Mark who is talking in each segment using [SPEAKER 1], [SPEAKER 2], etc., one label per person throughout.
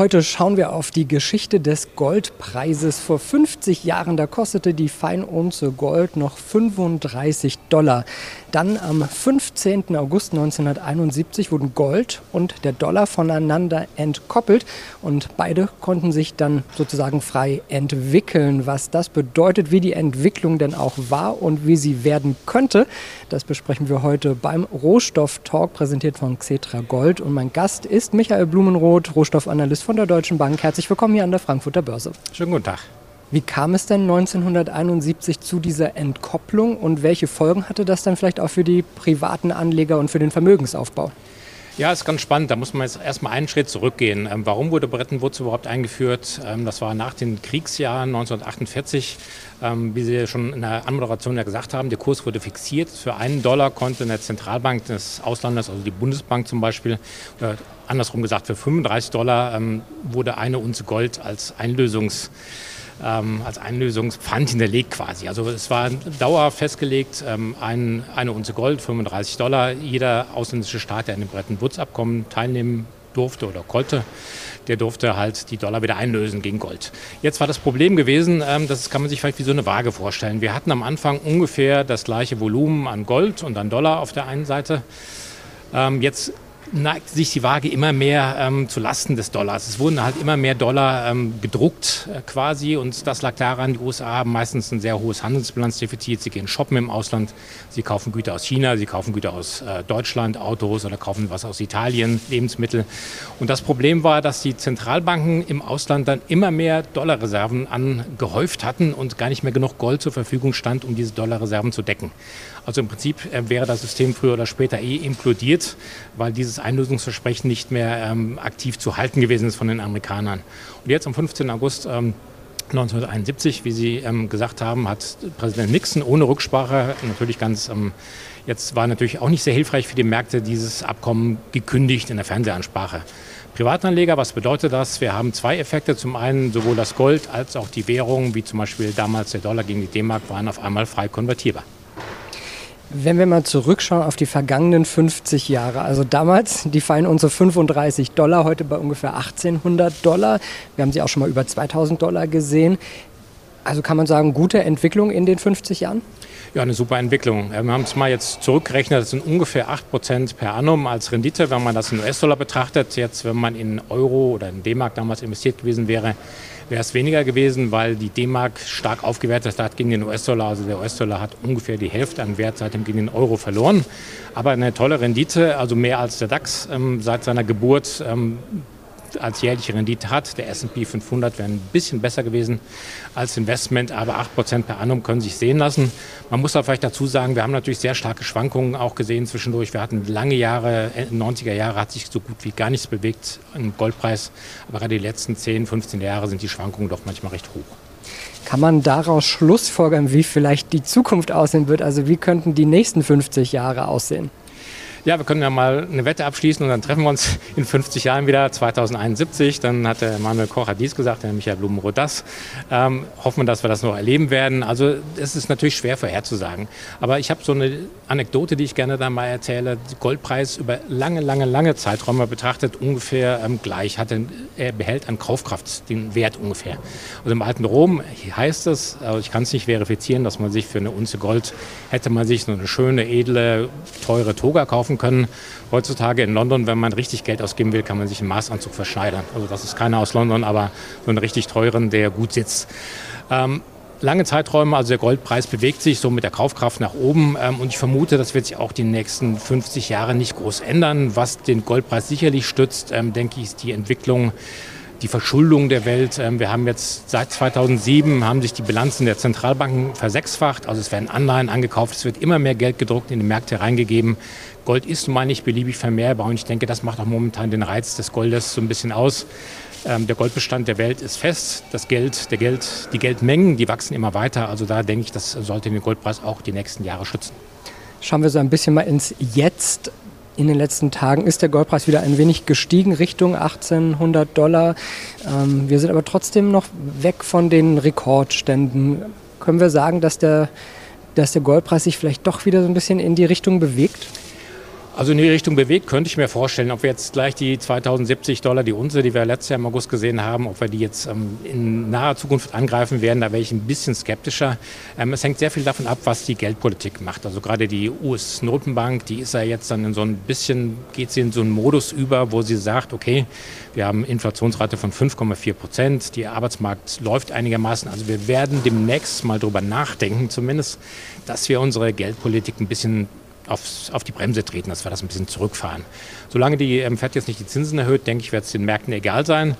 [SPEAKER 1] Heute schauen wir auf die Geschichte des Goldpreises. Vor 50 Jahren, da kostete die Feinunze Gold noch 35 Dollar. Dann am 15. August 1971 wurden Gold und der Dollar voneinander entkoppelt und beide konnten sich dann sozusagen frei entwickeln. Was das bedeutet, wie die Entwicklung denn auch war und wie sie werden könnte, das besprechen wir heute beim Rohstoff-Talk, präsentiert von Xetra Gold. Und mein Gast ist Michael Blumenroth, Rohstoffanalyst von der Deutschen Bank. Herzlich willkommen hier an der Frankfurter Börse.
[SPEAKER 2] Schönen guten Tag.
[SPEAKER 1] Wie kam es denn 1971 zu dieser Entkopplung und welche Folgen hatte das dann vielleicht auch für die privaten Anleger und für den Vermögensaufbau?
[SPEAKER 2] Ja, ist ganz spannend. Da muss man jetzt erstmal einen Schritt zurückgehen. Ähm, warum wurde Bretton Woods überhaupt eingeführt? Ähm, das war nach den Kriegsjahren 1948. Ähm, wie Sie schon in der Anmoderation ja gesagt haben, der Kurs wurde fixiert. Für einen Dollar konnte eine Zentralbank des Auslandes, also die Bundesbank zum Beispiel, oder andersrum gesagt, für 35 Dollar ähm, wurde eine Unze Gold als Einlösungs ähm, als Einlösungspfand hinterlegt quasi. Also es war dauerhaft festgelegt, ähm, ein, eine Unze Gold, 35 Dollar. Jeder ausländische Staat, der an dem Bretton Woods Abkommen teilnehmen durfte oder konnte, der durfte halt die Dollar wieder einlösen gegen Gold. Jetzt war das Problem gewesen, ähm, das kann man sich vielleicht wie so eine Waage vorstellen. Wir hatten am Anfang ungefähr das gleiche Volumen an Gold und an Dollar auf der einen Seite. Ähm, jetzt neigt sich die Waage immer mehr ähm, zu Lasten des Dollars. Es wurden halt immer mehr Dollar ähm, gedruckt äh, quasi und das lag daran, die USA haben meistens ein sehr hohes Handelsbilanzdefizit. Sie gehen shoppen im Ausland, sie kaufen Güter aus China, sie kaufen Güter aus äh, Deutschland, Autos oder kaufen was aus Italien, Lebensmittel. Und das Problem war, dass die Zentralbanken im Ausland dann immer mehr Dollarreserven angehäuft hatten und gar nicht mehr genug Gold zur Verfügung stand, um diese Dollarreserven zu decken. Also im Prinzip äh, wäre das System früher oder später eh implodiert, weil dieses Einlösungsversprechen nicht mehr ähm, aktiv zu halten gewesen ist von den Amerikanern. Und jetzt am 15. August ähm, 1971, wie Sie ähm, gesagt haben, hat Präsident Nixon ohne Rücksprache natürlich ganz, ähm, jetzt war natürlich auch nicht sehr hilfreich für die Märkte, dieses Abkommen gekündigt in der Fernsehansprache. Privatanleger, was bedeutet das? Wir haben zwei Effekte. Zum einen sowohl das Gold als auch die Währung, wie zum Beispiel damals der Dollar gegen die D-Mark, waren auf einmal frei konvertierbar.
[SPEAKER 1] Wenn wir mal zurückschauen auf die vergangenen 50 Jahre, also damals die fallen unsere 35 Dollar, heute bei ungefähr 1800 Dollar. Wir haben sie auch schon mal über 2000 Dollar gesehen. Also kann man sagen, gute Entwicklung in den 50 Jahren?
[SPEAKER 2] Ja, eine super Entwicklung. Wir haben es mal jetzt zurückgerechnet, das sind ungefähr 8% per annum als Rendite, wenn man das in US-Dollar betrachtet. Jetzt, wenn man in Euro oder in D-Mark damals investiert gewesen wäre, wäre es weniger gewesen, weil die D-Mark stark aufgewertet hat gegen den US-Dollar. Also der US-Dollar hat ungefähr die Hälfte an Wert seitdem gegen den Euro verloren. Aber eine tolle Rendite, also mehr als der DAX ähm, seit seiner Geburt. Ähm, als jährliche Rendite hat. Der S&P 500 wäre ein bisschen besser gewesen als Investment, aber 8% per annum können sich sehen lassen. Man muss da vielleicht dazu sagen, wir haben natürlich sehr starke Schwankungen auch gesehen zwischendurch. Wir hatten lange Jahre, 90er Jahre hat sich so gut wie gar nichts bewegt im Goldpreis, aber gerade die letzten 10, 15 Jahre sind die Schwankungen doch manchmal recht hoch.
[SPEAKER 1] Kann man daraus Schlussfolgern, wie vielleicht die Zukunft aussehen wird? Also wie könnten die nächsten 50 Jahre aussehen?
[SPEAKER 2] Ja, wir können ja mal eine Wette abschließen und dann treffen wir uns in 50 Jahren wieder, 2071. Dann hat der Manuel Koch hat dies gesagt, der Michael Blumenroth das. Ähm, hoffen wir, dass wir das noch erleben werden. Also es ist natürlich schwer vorherzusagen. Aber ich habe so eine Anekdote, die ich gerne da mal erzähle. Goldpreis über lange, lange, lange Zeiträume betrachtet ungefähr ähm, gleich. Hat den, er behält an Kaufkraft den Wert ungefähr. Also im alten Rom heißt es, also ich kann es nicht verifizieren, dass man sich für eine Unze Gold hätte man sich so eine schöne, edle, teure Toga kaufen kaufen können. Heutzutage in London, wenn man richtig Geld ausgeben will, kann man sich einen Maßanzug verschneidern. Also das ist keiner aus London, aber so einen richtig teuren, der gut sitzt. Ähm, lange Zeiträume, also der Goldpreis bewegt sich so mit der Kaufkraft nach oben ähm, und ich vermute, das wird sich auch die nächsten 50 Jahre nicht groß ändern. Was den Goldpreis sicherlich stützt, ähm, denke ich, ist die Entwicklung die Verschuldung der Welt. Ähm, wir haben jetzt seit 2007 haben sich die Bilanzen der Zentralbanken versechsfacht. Also es werden Anleihen angekauft, es wird immer mehr Geld gedruckt in die Märkte reingegeben. Gold ist nun mal nicht beliebig vermehrbar und ich denke, das macht auch momentan den Reiz des Goldes so ein bisschen aus. Ähm, der Goldbestand der Welt ist fest. Das Geld, der Geld, die Geldmengen, die wachsen immer weiter. Also da denke ich, das sollte den Goldpreis auch die nächsten Jahre schützen.
[SPEAKER 1] Schauen wir so ein bisschen mal ins Jetzt in den letzten Tagen ist der Goldpreis wieder ein wenig gestiegen Richtung 1800 Dollar. Ähm, wir sind aber trotzdem noch weg von den Rekordständen. Können wir sagen, dass der, dass der Goldpreis sich vielleicht doch wieder so ein bisschen in die Richtung bewegt?
[SPEAKER 2] Also in die Richtung bewegt, könnte ich mir vorstellen. Ob wir jetzt gleich die 2070 Dollar, die Unse, die wir letztes Jahr im August gesehen haben, ob wir die jetzt ähm, in naher Zukunft angreifen werden, da wäre ich ein bisschen skeptischer. Ähm, es hängt sehr viel davon ab, was die Geldpolitik macht. Also gerade die US-Notenbank, die ist ja jetzt dann in so ein bisschen, geht sie in so einen Modus über, wo sie sagt, okay, wir haben Inflationsrate von 5,4 Prozent, der Arbeitsmarkt läuft einigermaßen. Also wir werden demnächst mal drüber nachdenken, zumindest, dass wir unsere Geldpolitik ein bisschen aufs, auf die Bremse treten, dass wir das ein bisschen zurückfahren. Solange die ähm, FED jetzt nicht die Zinsen erhöht, denke ich, wird es den Märkten egal sein.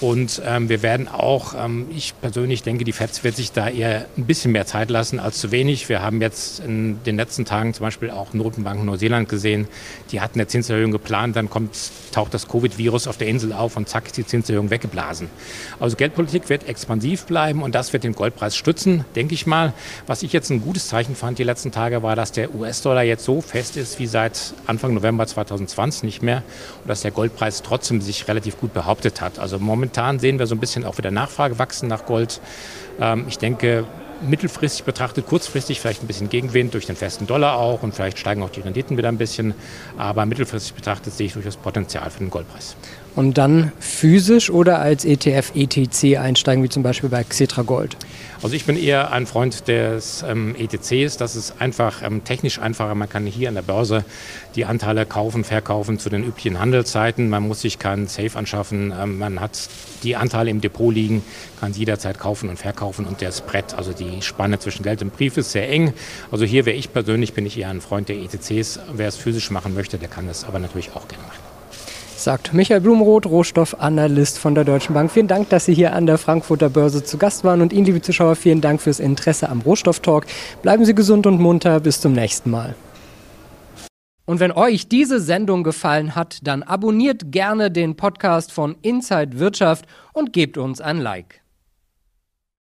[SPEAKER 2] Und ähm, wir werden auch, ähm, ich persönlich denke, die FED wird sich da eher ein bisschen mehr Zeit lassen als zu wenig. Wir haben jetzt in den letzten Tagen zum Beispiel auch Notenbanken Neuseeland gesehen, die hatten eine Zinserhöhung geplant, dann kommt, taucht das Covid-Virus auf der Insel auf und zack ist die Zinserhöhung weggeblasen. Also Geldpolitik wird expansiv bleiben und das wird den Goldpreis stützen, denke ich mal. Was ich jetzt ein gutes Zeichen fand die letzten Tage war, dass der US-Dollar jetzt so fest ist wie seit Anfang November 2020 nicht mehr und dass der Goldpreis trotzdem sich relativ gut behauptet hat. Also momentan sehen wir so ein bisschen auch wieder Nachfrage wachsen nach Gold. Ähm, ich denke, mittelfristig betrachtet, kurzfristig vielleicht ein bisschen Gegenwind durch den festen Dollar auch und vielleicht steigen auch die Renditen wieder ein bisschen. Aber mittelfristig betrachtet sehe ich durchaus Potenzial für den Goldpreis.
[SPEAKER 1] Und dann physisch oder als ETF, ETC einsteigen, wie zum Beispiel bei Xetra Gold?
[SPEAKER 2] Also ich bin eher ein Freund des ähm, ETCs. Das ist einfach ähm, technisch einfacher. Man kann hier an der Börse die Anteile kaufen, verkaufen zu den üblichen Handelszeiten. Man muss sich keinen Safe anschaffen. Ähm, man hat die Anteile im Depot liegen, kann sie jederzeit kaufen und verkaufen. Und der Spread, also die Spanne zwischen Geld und Brief, ist sehr eng. Also hier wäre ich persönlich, bin ich eher ein Freund der ETCs. Wer es physisch machen möchte, der kann es aber natürlich auch gerne machen
[SPEAKER 1] sagt Michael Blumroth, Rohstoffanalyst von der Deutschen Bank. Vielen Dank, dass Sie hier an der Frankfurter Börse zu Gast waren. Und Ihnen, liebe Zuschauer, vielen Dank fürs Interesse am Rohstofftalk. Bleiben Sie gesund und munter. Bis zum nächsten Mal. Und wenn euch diese Sendung gefallen hat, dann abonniert gerne den Podcast von Inside Wirtschaft und gebt uns ein Like.